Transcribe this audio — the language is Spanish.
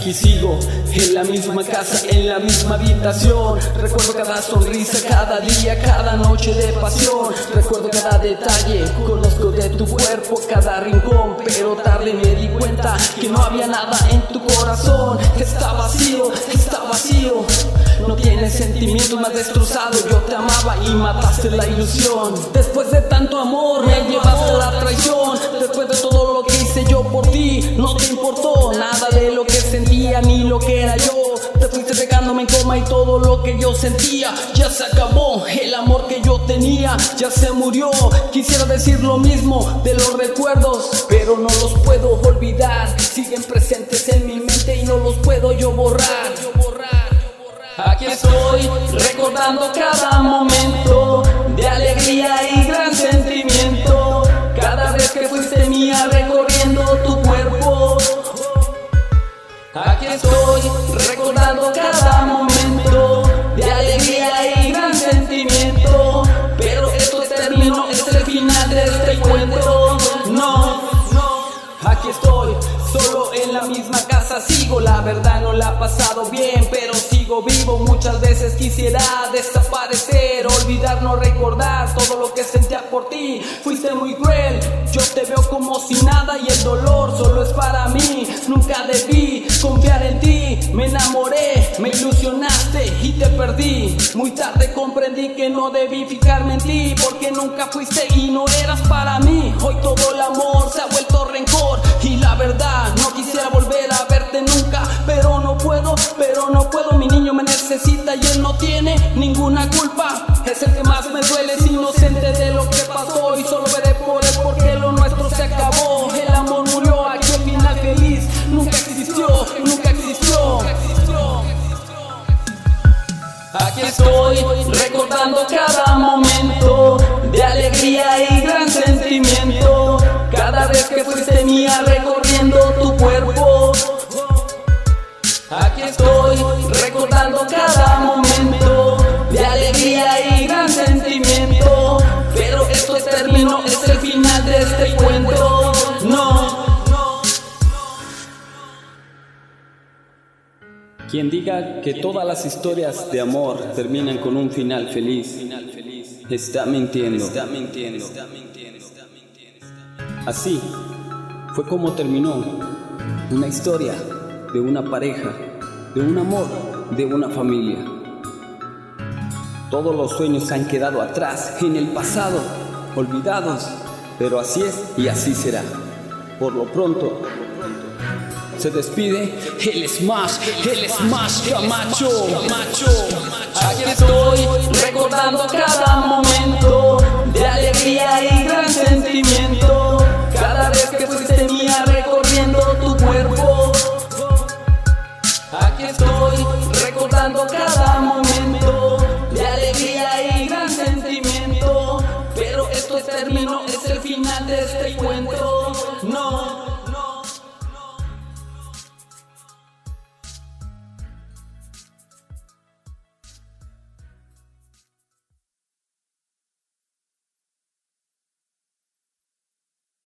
aquí sigo, en la misma casa, en la misma habitación. Recuerdo cada sonrisa, cada día, cada noche de pasión. Recuerdo cada detalle, conozco de tu cuerpo cada rincón. Pero tarde me di cuenta que no había nada en tu corazón. Está vacío, está vacío. No tienes sentimientos más destrozados. Yo te amaba y mataste la ilusión. Después de tanto amor, me llevaste a la traición. Después de todo lo que hice yo por ti, no te importó nada de lo que ni lo que era yo. Te fuiste pegándome en coma y todo lo que yo sentía ya se acabó. El amor que yo tenía ya se murió. Quisiera decir lo mismo de los recuerdos, pero no los puedo olvidar. Siguen presentes en mi mente y no los puedo yo borrar. Aquí estoy recordando cada momento de alegría Estoy recordando cada momento de alegría y gran sentimiento. Pero esto terminó, es el final de este cuento. No, no, aquí estoy, solo en la misma casa sigo. La verdad no la he pasado bien, pero sigo vivo. Muchas veces quisiera desaparecer, todo lo que sentía por ti. Fuiste muy cruel, yo te veo como si nada y el dolor solo es para mí. Nunca debí confiar en ti, me enamoré, me ilusionaste y te perdí. Muy tarde comprendí que no debí fijarme en ti, porque nunca fuiste y no eras para mí. Hoy todo el amor se ha vuelto rencor y la verdad no quisiera volver a verte nunca, pero no puedo, pero no puedo. Mi niño me necesita y él no tiene ninguna culpa. Recordando cada momento de alegría y gran sentimiento. Cada vez que fuiste mía recorriendo Quien diga que todas las historias de amor terminan con un final feliz, está mintiendo. Así fue como terminó una historia de una pareja, de un amor, de una familia. Todos los sueños han quedado atrás, en el pasado, olvidados, pero así es y así será. Por lo pronto, se despide el Smash, el Smash Camacho. Aquí estoy recordando cada momento de alegría y gran sentimiento. Cada vez que fuiste mía recorriendo tu cuerpo. Aquí estoy recordando cada momento de alegría y gran sentimiento. Pero esto terminó, es el final de este cuento.